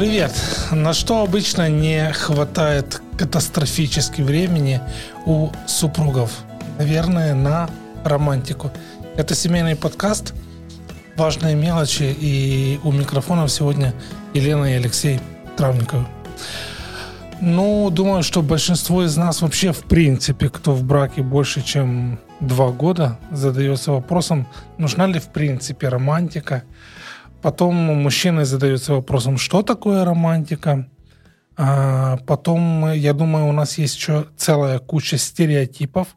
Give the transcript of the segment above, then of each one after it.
Привет! На что обычно не хватает катастрофически времени у супругов? Наверное, на романтику. Это семейный подкаст «Важные мелочи» и у микрофонов сегодня Елена и Алексей Травниковы. Ну, думаю, что большинство из нас вообще в принципе, кто в браке больше, чем два года, задается вопросом, нужна ли в принципе романтика – Потом мужчины задаются вопросом, что такое романтика. А потом, я думаю, у нас есть еще целая куча стереотипов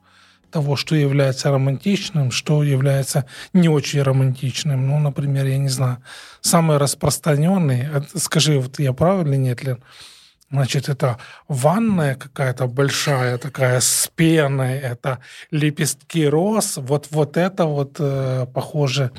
того, что является романтичным, что является не очень романтичным. Ну, например, я не знаю, самый распространенный, скажи, вот я прав или нет, Лен, Значит, это ванная какая-то большая, такая с пеной, это лепестки роз. Вот, вот это вот э, похоже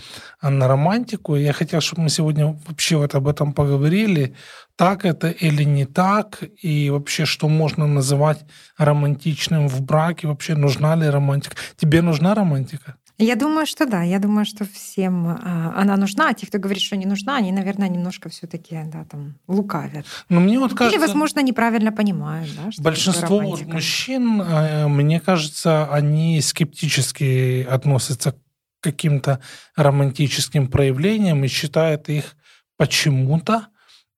на романтику. Я хотел, чтобы мы сегодня вообще вот об этом поговорили. Так это или не так? И вообще, что можно называть романтичным в браке? Вообще, нужна ли романтика? Тебе нужна романтика? Я думаю, что да. Я думаю, что всем а, она нужна. А те, кто говорит, что не нужна, они, наверное, немножко все таки да, там, лукавят. Но мне вот кажется, Или, возможно, неправильно понимают. Да, что большинство мужчин, э, мне кажется, они скептически относятся к каким-то романтическим проявлениям и считают их почему-то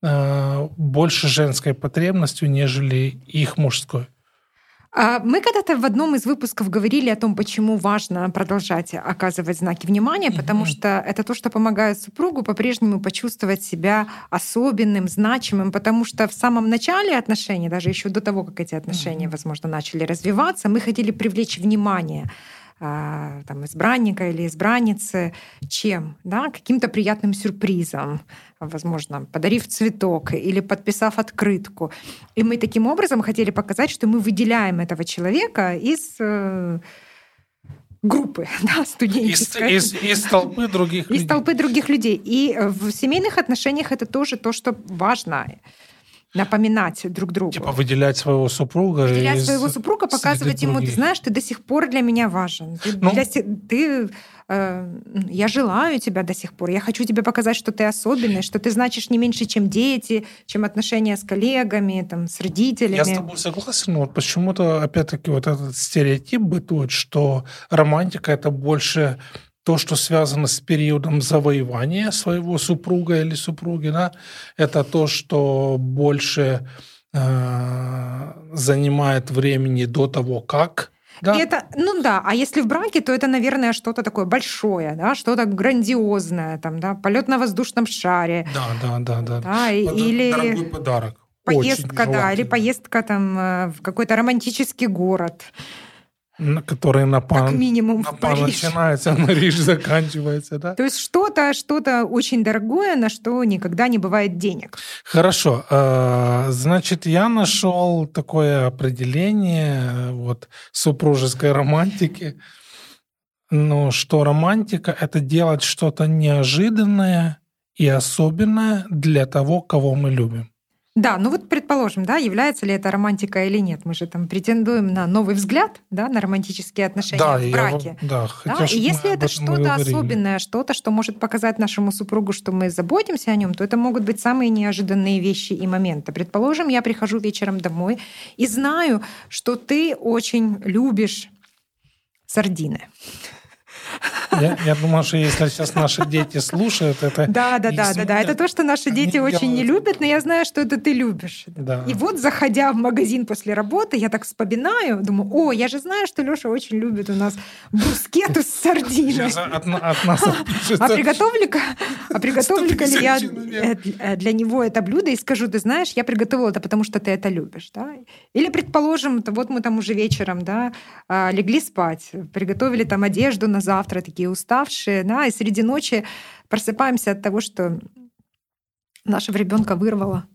э, больше женской потребностью, нежели их мужской. А, мы когда-то в одном из выпусков говорили о том, почему важно продолжать оказывать знаки внимания, потому mm-hmm. что это то, что помогает супругу по-прежнему почувствовать себя особенным, значимым, потому что в самом начале отношений, даже еще до того, как эти отношения, mm-hmm. возможно, начали развиваться, мы хотели привлечь внимание а, там, избранника или избранницы чем? Да? Каким-то приятным сюрпризом, возможно, подарив цветок или подписав открытку. И мы таким образом хотели показать, что мы выделяем этого человека из э, группы да, студенческой. Из, из, из толпы других людей. Из толпы других людей. И в семейных отношениях это тоже то, что важно напоминать друг другу. Типа выделять своего супруга. Выделять своего супруга, показывать ему, других. ты знаешь, ты до сих пор для меня важен. Ты, ну, для, ты э, я желаю тебя до сих пор. Я хочу тебе показать, что ты особенный, что ты значишь не меньше, чем дети, чем отношения с коллегами, там, с родителями. Я с тобой согласен, но вот почему-то, опять-таки, вот этот стереотип бытует, что романтика — это больше то, что связано с периодом завоевания своего супруга или супруги, да, это то, что больше э, занимает времени до того, как да. Это, ну да, а если в браке, то это, наверное, что-то такое большое, да, что-то грандиозное, там, да, полет на воздушном шаре. Да, да, да, да. да или дорогой подарок. Поездка, да, или поездка там э, в какой-то романтический город который на пан, как минимум на пан начинается, а на риж заканчивается, да? То есть что-то, что-то очень дорогое, на что никогда не бывает денег. Хорошо, а, значит, я нашел такое определение вот супружеской романтики, ну, что романтика — это делать что-то неожиданное и особенное для того, кого мы любим. Да, ну вот предположим, да, является ли это романтика или нет. Мы же там претендуем на новый взгляд, да, на романтические отношения да, в браке. Я, да, хотел, да? И если это что-то особенное, что-то, что может показать нашему супругу, что мы заботимся о нем, то это могут быть самые неожиданные вещи и моменты. Предположим, я прихожу вечером домой и знаю, что ты очень любишь сардины. Я, я думаю, что если сейчас наши дети слушают, это... Да, да, да, да, да. Это то, что наши дети очень не любят, но я знаю, что это ты любишь. Да. И вот, заходя в магазин после работы, я так вспоминаю, думаю, о, я же знаю, что Леша очень любит у нас брускету с сардиной. Нас а приготовлю-ка, а приготовлю-ка ли я э, для него это блюдо и скажу, ты знаешь, я приготовила это, потому что ты это любишь, да? Или, предположим, вот мы там уже вечером, да, а, легли спать, приготовили там одежду на завтра, такие уставшие, да, и среди ночи просыпаемся от того, что нашего ребенка вырвало.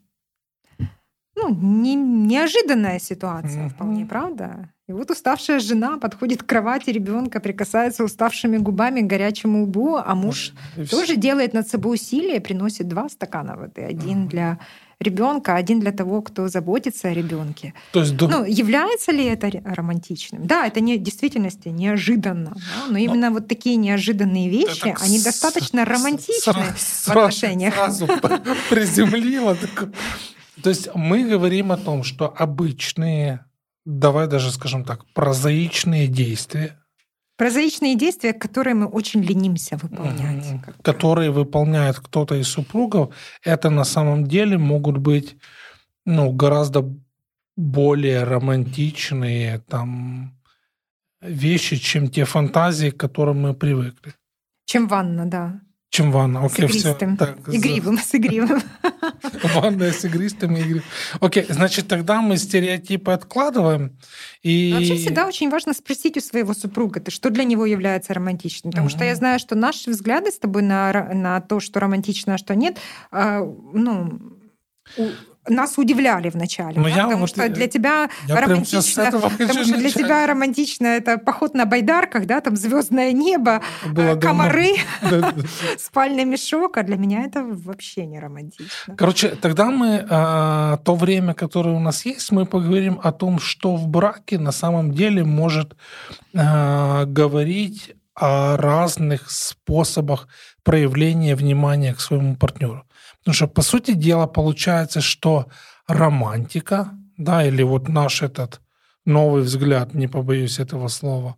Ну, не, неожиданная ситуация, mm-hmm. вполне, правда? И вот уставшая жена подходит к кровати ребенка, прикасается уставшими губами к горячему лбу, а муж mm-hmm. тоже делает над собой усилия, приносит два стакана воды. Один mm-hmm. для ребенка, один для того, кто заботится о ребенке. То есть, ну, является ли это романтичным? Да, это не, в действительности неожиданно, да, но именно но... вот такие неожиданные вещи, это они достаточно романтичны в отношениях. Сразу приземлила. То есть мы говорим о том, что обычные, давай даже скажем так, прозаичные действия, Прозаичные действия, которые мы очень ленимся выполнять. Которые выполняет кто-то из супругов, это на самом деле могут быть ну, гораздо более романтичные там, вещи, чем те фантазии, к которым мы привыкли. Чем ванна, да. Чем ванна? Окей, игристым. все. Так, игривым, с игривым. Ванная с игристым и игривым. Окей, значит, тогда мы стереотипы откладываем. И... Вообще всегда очень важно спросить у своего супруга, ты что для него является романтичным. Потому что я знаю, что наши взгляды с тобой на, на то, что романтично, а что нет, а, ну, нас удивляли вначале, ну, да? я потому вот, что для тебя романтично, потому что для тебя романтично это поход на байдарках, да, там звездное небо, Было комары, спальный мешок, а для меня это вообще не романтично. Короче, тогда мы а, то время, которое у нас есть, мы поговорим о том, что в браке на самом деле может а, говорить о разных способах проявления внимания к своему партнеру. Потому что, по сути дела, получается, что романтика, да, или вот наш этот новый взгляд, не побоюсь этого слова,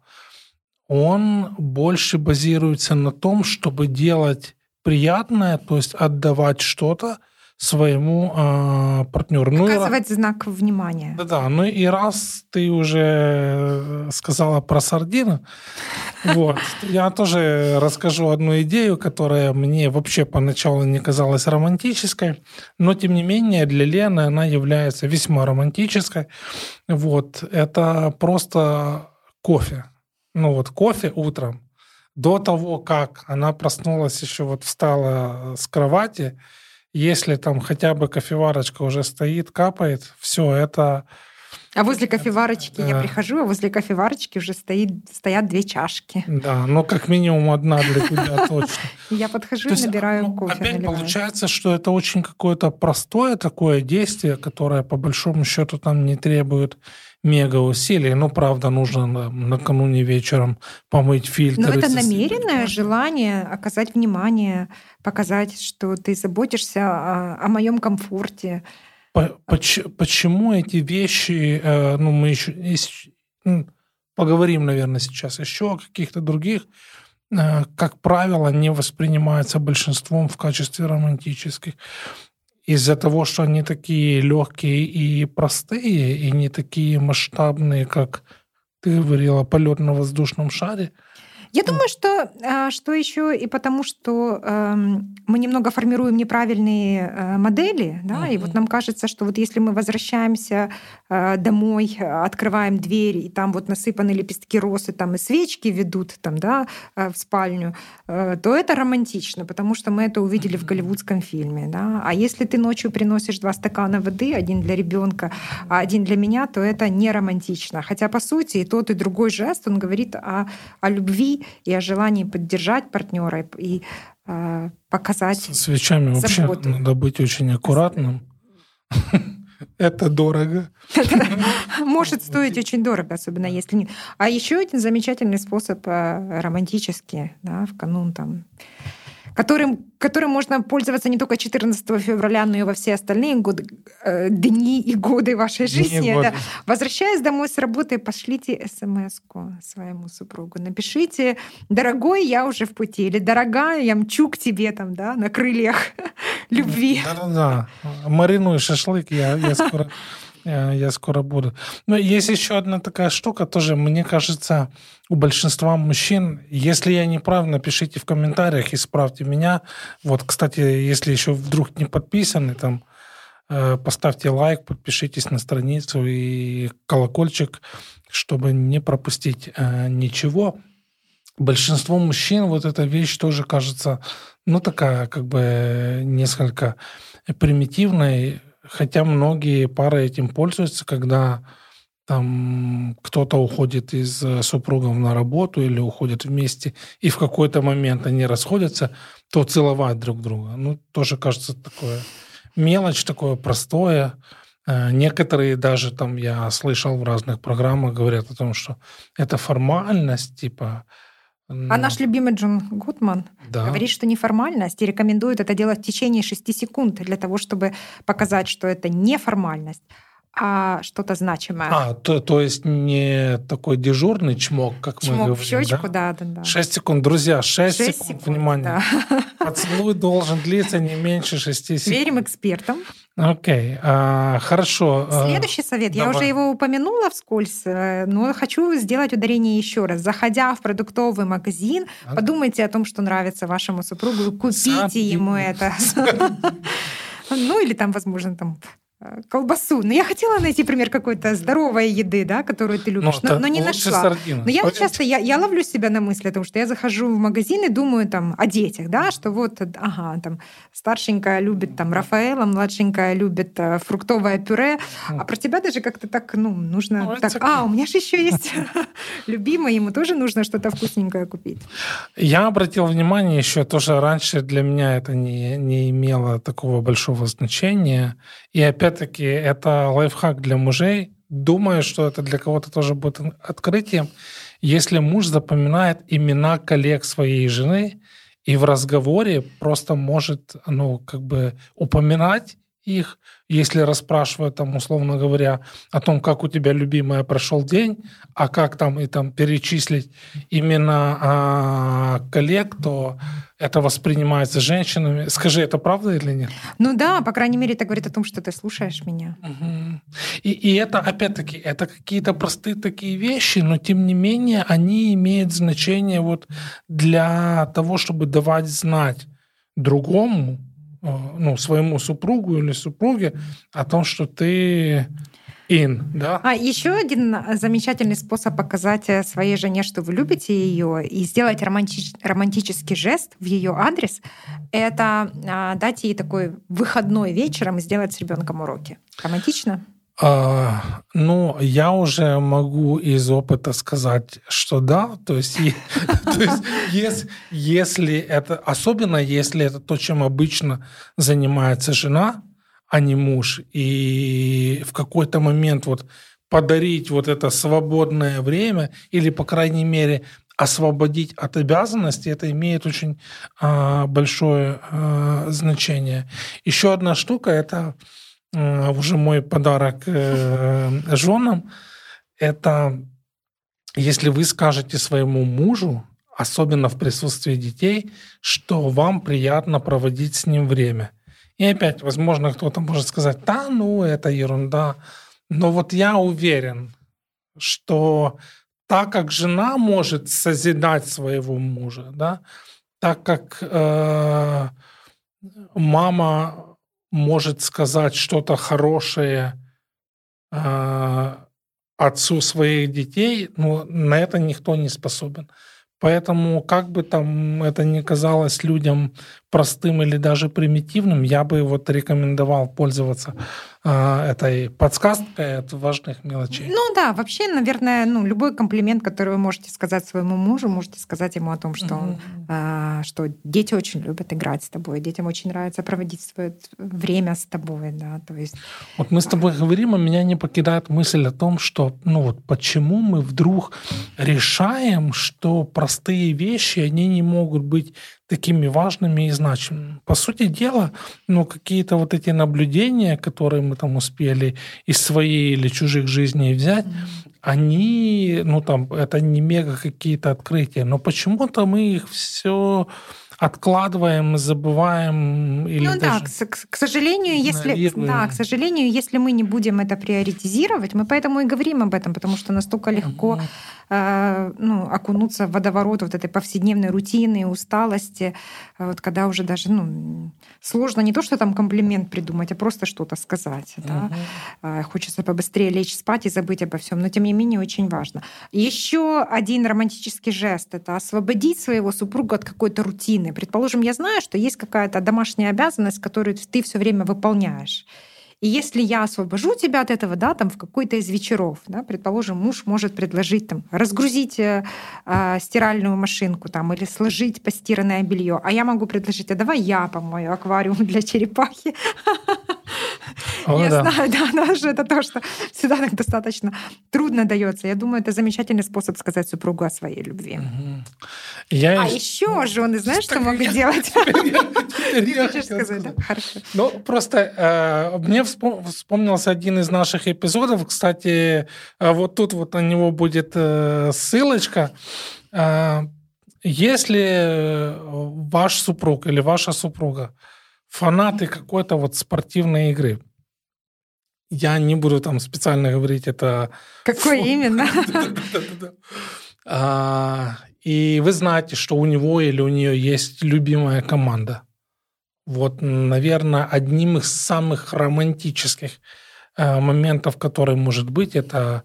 он больше базируется на том, чтобы делать приятное, то есть отдавать что-то, своему э, партнеру. Показывать ну, знак внимания. Да, да. Ну и раз ты уже сказала про сардины, вот, я тоже расскажу одну идею, которая мне вообще поначалу не казалась романтической, но тем не менее для Лены она является весьма романтической. Вот, это просто кофе. Ну вот кофе утром до того, как она проснулась, еще вот встала с кровати, если там хотя бы кофеварочка уже стоит, капает, все это... А возле кофеварочки да. я прихожу, а возле кофеварочки уже стоит, стоят две чашки. Да, но как минимум одна для тебя точно. Я подхожу и набираю ну, кофе. Опять получается, что это очень какое-то простое такое действие, которое по большому счету там не требует мега усилий. Ну, правда, нужно накануне вечером помыть фильтр. Но это намеренное желание оказать внимание, показать, что ты заботишься о, о моем комфорте. Почему эти вещи, э, ну, мы еще поговорим, наверное, сейчас еще о каких-то других, э, как правило, не воспринимаются большинством в качестве романтических из-за того, что они такие легкие и простые, и не такие масштабные, как ты говорила, полет на воздушном шаре – я думаю, что, а, что еще и потому, что эм, мы немного формируем неправильные э, модели, да, uh-huh. и вот нам кажется, что вот если мы возвращаемся э, домой, открываем дверь, и там вот насыпаны лепестки росы, там и свечки ведут там, да, э, в спальню, то это романтично, потому что мы это увидели в голливудском фильме, да. А если ты ночью приносишь два стакана воды, один для ребенка, а один для меня, то это не романтично. Хотя по сути и тот и другой жест, он говорит о, о любви и о желании поддержать партнера и э, показать. С свечами заботу. вообще надо быть очень аккуратным. Это дорого. может стоить очень дорого, особенно если нет. А еще один замечательный способ э, романтический, да, в канун там которым, которым можно пользоваться не только 14 февраля, но и во все остальные годы, э, дни и годы вашей жизни. Это, возвращаясь домой с работы, пошлите смс своему супругу. Напишите, дорогой, я уже в пути, или дорогая, я мчу к тебе там, да, на крыльях любви. Да-да-да. Маринуй шашлык, я, я скоро я скоро буду. Но есть еще одна такая штука тоже, мне кажется, у большинства мужчин, если я не прав, напишите в комментариях, исправьте меня. Вот, кстати, если еще вдруг не подписаны, там, э, поставьте лайк, подпишитесь на страницу и колокольчик, чтобы не пропустить э, ничего. Большинство мужчин вот эта вещь тоже кажется, ну, такая как бы несколько примитивной, хотя многие пары этим пользуются, когда там кто-то уходит из э, супругов на работу или уходит вместе, и в какой-то момент они расходятся, то целовать друг друга. Ну, тоже кажется такое мелочь, такое простое. Э, некоторые даже там я слышал в разных программах говорят о том, что это формальность, типа а наш любимый Джон Гудман да. говорит, что неформальность и рекомендует это делать в течение 6 секунд для того, чтобы показать, что это не формальность, а что-то значимое. А, то, то есть не такой дежурный чмок, как чмок мы говорим, в щечку, да? да, да, да. 6 секунд, друзья, 6, 6 секунд, секунд, внимание. Да. Поцелуй должен длиться не меньше 6 секунд. Верим экспертам. Окей, а, хорошо. А, Следующий совет, Давай. я уже его упомянула вскользь, э, но хочу сделать ударение еще раз. Заходя в продуктовый магазин, а? подумайте о том, что нравится вашему супругу, купите Сад... ему это. Ну или там, возможно, там колбасу. Но я хотела найти пример какой-то здоровой еды, да, которую ты любишь, но, но, но не нашла. Сардина. Но я вот часто я, я ловлю себя на мысли о том, что я захожу в магазин и думаю там о детях, да, что вот, ага, там старшенькая любит там Рафаэла, младшенькая любит э, фруктовое пюре, а про тебя даже как-то так, ну, нужно ну, так, а, у меня же еще есть любимый, ему тоже нужно что-то вкусненькое купить. Я обратил внимание еще тоже раньше для меня это не, не имело такого большого значения, и опять-таки это лайфхак для мужей. Думаю, что это для кого-то тоже будет открытием. Если муж запоминает имена коллег своей жены и в разговоре просто может, ну, как бы упоминать их, если расспрашивают там, условно говоря, о том, как у тебя любимая прошел день, а как там и там перечислить именно а, коллег, то это воспринимается женщинами. Скажи, это правда или нет? Ну да, по крайней мере, это говорит о том, что ты слушаешь меня. Угу. И, и это, опять-таки, это какие-то простые такие вещи, но тем не менее они имеют значение вот для того, чтобы давать знать другому, ну, своему супругу или супруге о том, что ты in, да? А еще один замечательный способ показать э, своей жене, что вы любите ее, и сделать романтич, романтический жест в ее адрес, это а, дать ей такой выходной вечером и сделать с ребенком уроки. Романтично? А, ну, я уже могу из опыта сказать, что да. То есть, если, это, особенно если это то, чем обычно занимается жена, а не муж. И в какой-то момент вот подарить вот это свободное время или, по крайней мере, освободить от обязанностей, это имеет очень а, большое а, значение. Еще одна штука – это уже мой подарок э, женам. Это если вы скажете своему мужу, особенно в присутствии детей, что вам приятно проводить с ним время – и опять, возможно, кто-то может сказать, да, ну, это ерунда. Но вот я уверен, что так как жена может созидать своего мужа, да, так как э, мама может сказать что-то хорошее э, отцу своих детей, ну, на это никто не способен. Поэтому, как бы там это ни казалось людям простым или даже примитивным, я бы вот рекомендовал пользоваться э, этой подсказкой от важных мелочей. Ну да, вообще, наверное, ну, любой комплимент, который вы можете сказать своему мужу, можете сказать ему о том, что, mm-hmm. э, что дети очень любят играть с тобой, детям очень нравится проводить свое время с тобой, да, то есть... Вот мы с тобой говорим, а меня не покидает мысль о том, что, ну вот, почему мы вдруг решаем, что простые вещи, они не могут быть такими важными и значимыми. По сути дела, ну, какие-то вот эти наблюдения, которые мы там успели из своей или чужих жизней взять, mm-hmm. они, ну, там, это не мега какие-то открытия, но почему-то мы их все откладываем, забываем или ну даже да, к, к сожалению, если да, к сожалению, если мы не будем это приоритизировать, мы поэтому и говорим об этом, потому что настолько легко э, ну, окунуться в водоворот вот этой повседневной рутины, усталости, э, вот когда уже даже ну, сложно не то, что там комплимент придумать, а просто что-то сказать. Да? Э, хочется побыстрее лечь спать и забыть обо всем, но тем не менее очень важно. Еще один романтический жест это освободить своего супруга от какой-то рутины. Предположим, я знаю, что есть какая-то домашняя обязанность, которую ты все время выполняешь. И если я освобожу тебя от этого, да, там в какой-то из вечеров, да, предположим, муж может предложить там разгрузить э, э, стиральную машинку там или сложить постиранное белье, а я могу предложить, а давай я помою аквариум для черепахи. О, я да. знаю, да, но же это то, что всегда так достаточно трудно дается. Я думаю, это замечательный способ сказать супругу о своей любви. Мгм. Я А еще жены, знаешь, что Так могут я- делать? Хочешь сказать, да? Хорошо. Ну, просто э, мне вспом- вспомнился один из наших эпизодов. Кстати, э, вот тут вот на него будет э, ссылочка. Если ваш супруг или ваша супруга фанаты какой-то вот спортивной игры, я не буду там специально говорить это Какой Фу. именно? А, И вы знаете, что у него или у нее есть любимая команда. Вот, наверное, одним из самых романтических э, моментов, который может быть, это,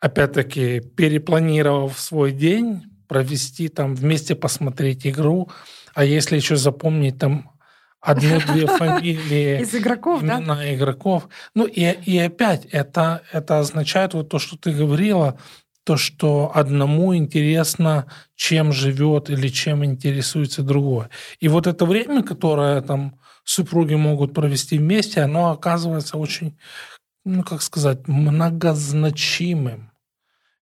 опять-таки, перепланировав свой день, провести там вместе посмотреть игру, а если еще запомнить там одну-две фамилии Из игроков, да? имена игроков. Ну и, и опять это, это означает вот то, что ты говорила, то, что одному интересно, чем живет или чем интересуется другой. И вот это время, которое там супруги могут провести вместе, оно оказывается очень, ну как сказать, многозначимым,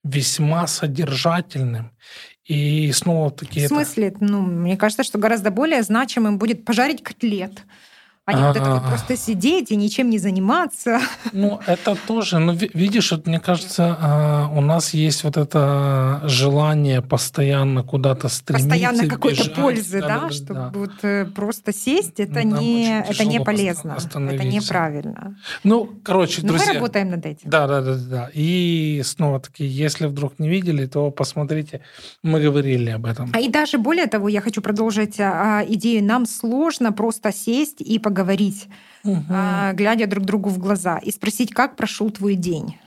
весьма содержательным. И снова таки В смысле? Ну, мне кажется, что гораздо более значимым будет пожарить котлет. А не вот это вот просто сидеть и ничем не заниматься. Ну, это тоже, ну, ви- видишь, вот мне кажется, а, у нас есть вот это желание постоянно куда-то стремиться. Постоянно какой-то пользы, да, Да-да-да, чтобы да. вот э, просто сесть, это Нам не, очень это не полезно, это неправильно. Ну, короче, Но мы друзья. работаем над этим. Да, да, да, да. И снова таки, если вдруг не видели, то посмотрите, мы говорили об этом. А и даже более того, я хочу продолжить а, идею. Нам сложно просто сесть и поговорить, Мгм. а, глядя друг другу в глаза, и спросить, как прошел твой день.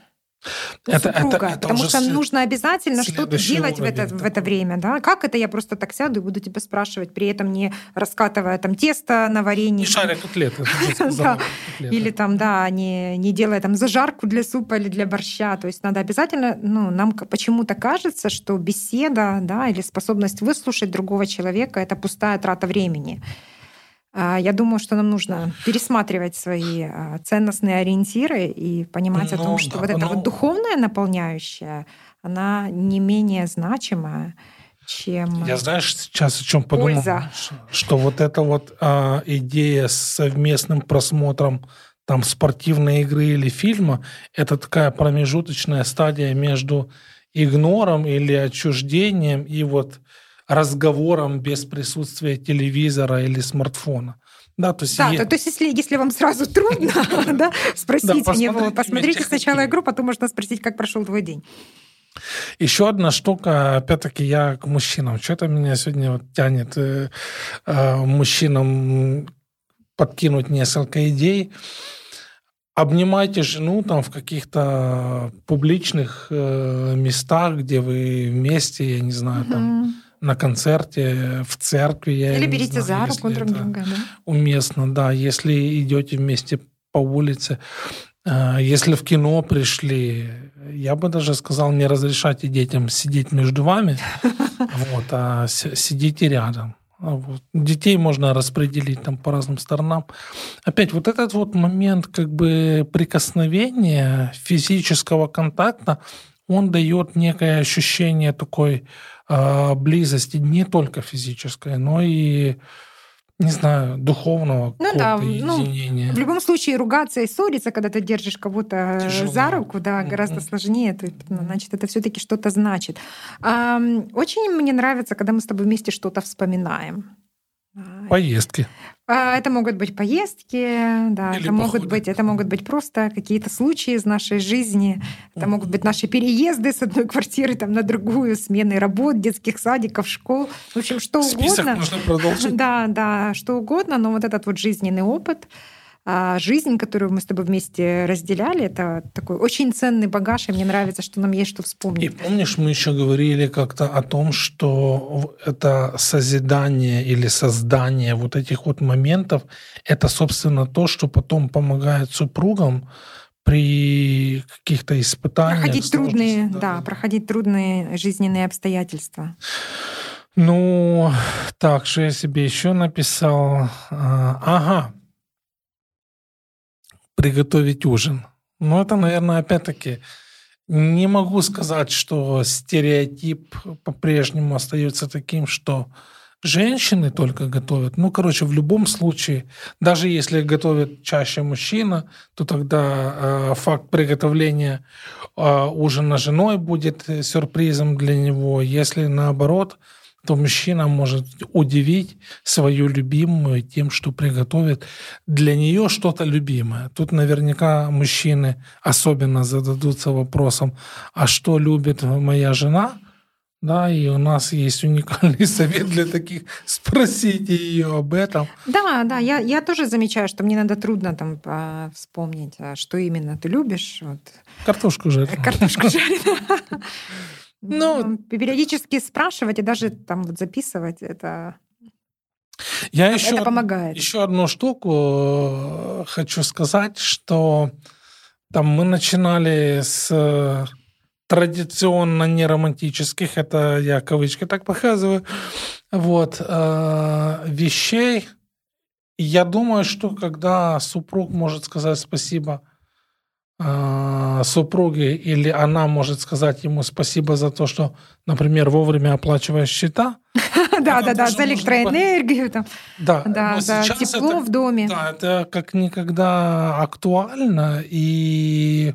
Это- это- супруга. это потому уже что след- нужно обязательно что-то делать в это, в это время. Да? Как это я просто так сяду и буду тебя спрашивать, при этом не раскатывая там тесто на варенье. Не шаря котлеты. Или там, да, не, не делая там зажарку для супа или для борща. То есть надо обязательно, ну, нам почему-то кажется, что беседа, да, или способность выслушать другого человека — это пустая трата времени. А, Я думаю, что нам нужно пересматривать свои а, ценностные ориентиры и понимать о Ну, том, что да, вот эта ну- вот духовная наполняющая, она не менее значима, чем... Я знаешь, сейчас о чем подумал? Польза. Что вот эта вот а, идея с совместным просмотром там спортивной игры или фильма, это такая промежуточная стадия между игнором или отчуждением и вот разговором без присутствия телевизора или смартфона. Да, то есть Да, е- то, то есть если, если вам сразу трудно, да, спросите него, посмотрите сначала игру, потом можно спросить, как прошел твой день. Еще одна штука, опять-таки, я к мужчинам. Что-то меня сегодня вот тянет э, э, мужчинам подкинуть несколько идей. Обнимайте жену там в каких-то публичных э, местах, где вы вместе, я не знаю, там Мгм. На концерте, в церкви. Или берите знаю, за руку друг друга, да. Уместно, да. Если идете вместе по улице, э, если в кино пришли, я бы даже сказал, не разрешайте детям сидеть между вами, вот, а сидите рядом. А вот. Детей можно распределить там по разным сторонам. Опять вот этот вот момент как бы прикосновения, физического контакта, он дает некое ощущение такой э, близости, не только физической, но и, не знаю, духовного Ну да, ну, единения. В любом случае ругаться и ссориться, когда ты держишь кого-то Тяжело. за руку, да, гораздо сложнее. То есть, ну, Значит, это все-таки что-то значит. Ам, Очень мне нравится, когда мы с тобой вместе что-то вспоминаем. А, Поездки. А, Это могут быть поездки, да, Или это могут походы. быть, это могут быть просто какие-то случаи из нашей жизни, это могут быть наши переезды с одной квартиры там на другую, смены работ, детских садиков, школ, в общем, что Список угодно. можно продолжить. Да, да, что угодно, но вот этот вот жизненный опыт, а жизнь, которую мы с тобой вместе разделяли, это такой очень ценный багаж, и мне нравится, что нам есть что вспомнить. И помнишь, мы еще говорили как-то о том, что это созидание или создание вот этих вот моментов, это, собственно, то, что потом помогает супругам при каких-то испытаниях. Проходить трудные, да, да, проходить трудные жизненные обстоятельства. Ну, так, что я себе еще написал? А, ага. Приготовить ужин. Ну, это, наверное, опять-таки, не могу сказать, что стереотип по-прежнему остается таким, что женщины только готовят. Ну, короче, в любом случае, даже если готовит чаще мужчина, то тогда э, факт приготовления э, ужина женой будет сюрпризом для него. Если наоборот, то мужчина может удивить свою любимую тем, что приготовит для нее что-то любимое. Тут наверняка мужчины особенно зададутся вопросом, а что любит моя жена – да, и у нас есть уникальный совет для таких. Спросите ее об этом. Да, да, я, я тоже замечаю, что мне надо трудно там вспомнить, а что именно ты любишь. Вот. Картошку жареную. Картошку жареную. Ну, периодически спрашивать и даже там вот записывать это я еще, это помогает. Еще одну штуку э, хочу сказать, что там мы начинали с традиционно неромантических, это я кавычки так показываю, вот, э, вещей. Я думаю, что когда супруг может сказать спасибо э, супруге, или она может сказать ему спасибо за то, что, например, вовремя оплачиваешь счета. Да, да, да, за электроэнергию, там, да, да, за тепло в доме. Да, это как никогда актуально, и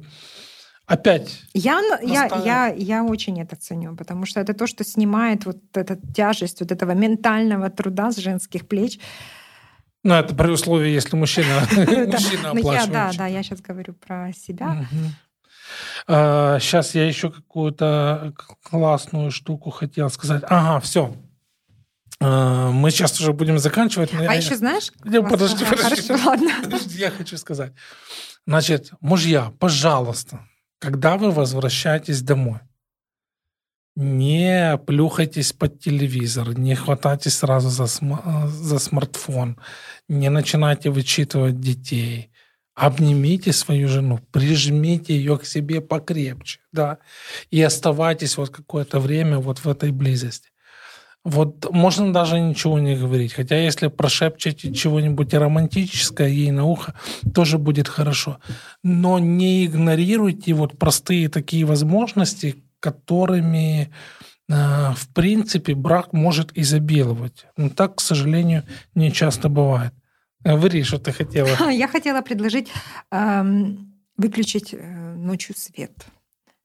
опять. Я, я, я, я очень это ценю, потому что это то, что снимает вот эту тяжесть вот этого ментального труда с женских плеч. Ну, это при условии, если мужчина, мужчина ну, оплачивает. Да, да, я сейчас говорю про себя. Сейчас а, я еще какую-то классную штуку хотел сказать. Ага, все. А, мы сейчас уже будем заканчивать. А еще знаешь? Подожди, подожди. Ладно. Я хочу сказать. Значит, мужья, пожалуйста, когда вы возвращаетесь домой, не плюхайтесь под телевизор, не хватайтесь сразу за, см- за смартфон, не начинайте вычитывать детей. Обнимите свою жену, прижмите ее к себе покрепче, да, и оставайтесь вот какое-то время вот в этой близости. Вот можно даже ничего не говорить. Хотя если прошепчете чего-нибудь романтическое ей на ухо, тоже будет хорошо. Но не игнорируйте вот простые такие возможности, которыми э, в принципе брак может изобиловать. Но так, к сожалению, не часто бывает. Говори, что ты хотела. Я хотела предложить эм, выключить э, ночью свет.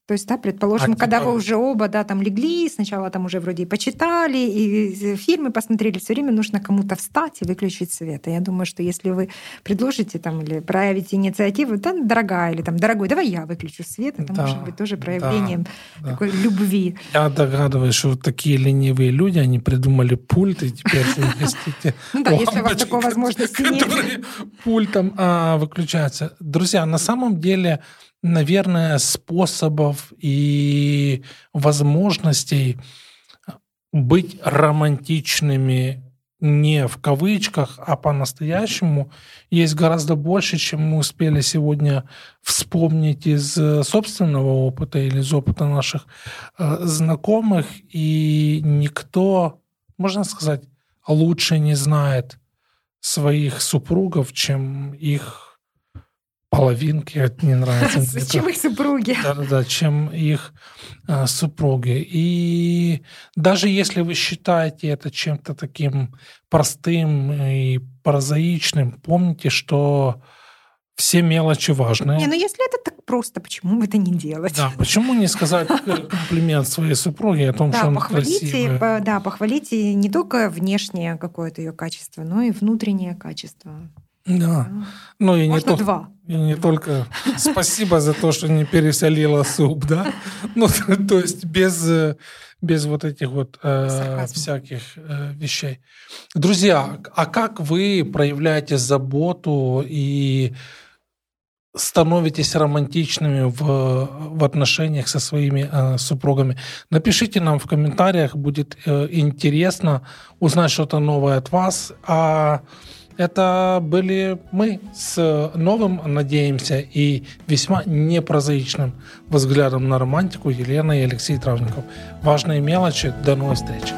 То есть, да, предположим, а, когда типа... вы уже оба, да, там легли, сначала там уже вроде и почитали, и фильмы посмотрели, все время нужно кому-то встать и выключить свет. И я думаю, что если вы предложите там или проявите инициативу, да, дорогая, или там, дорогой, давай я выключу свет, это да, может быть тоже проявлением да, такой да. любви. Я догадываюсь, что вот такие ленивые люди, они придумали пульт, и теперь совместите Ну да, если у вас такой возможности нет. Пультом а, выключаются. Друзья, на самом деле наверное, способов и возможностей быть романтичными не в кавычках, а по-настоящему есть гораздо больше, чем мы успели сегодня вспомнить из собственного опыта или из опыта наших э, знакомых. И никто, можно сказать, лучше не знает своих супругов, чем их половинки, это не нравится. Чем их супруги. Да-да-да, чем их э, супруги. И даже если вы считаете это чем-то таким простым и прозаичным, помните, что все мелочи важны. Не, ну если это так просто, почему бы это не делать? Да, почему не сказать комплимент своей супруге о том, да, что она красивая? Да, похвалите не только внешнее какое-то ее качество, но и внутреннее качество. Да. Ну и Можно не, то, два. и не только спасибо за то, что не пересолила суп, да? Ну, то есть без, э, без вот этих вот э, всяких э, вещей. Друзья, а как вы проявляете заботу и становитесь романтичными в, в отношениях со своими э, супругами. Напишите нам в комментариях, будет э, интересно узнать что-то новое от вас. А это были мы с новым, надеемся, и весьма непрозаичным взглядом на романтику Елена и Алексей Травников. Важные мелочи. До новых встреч.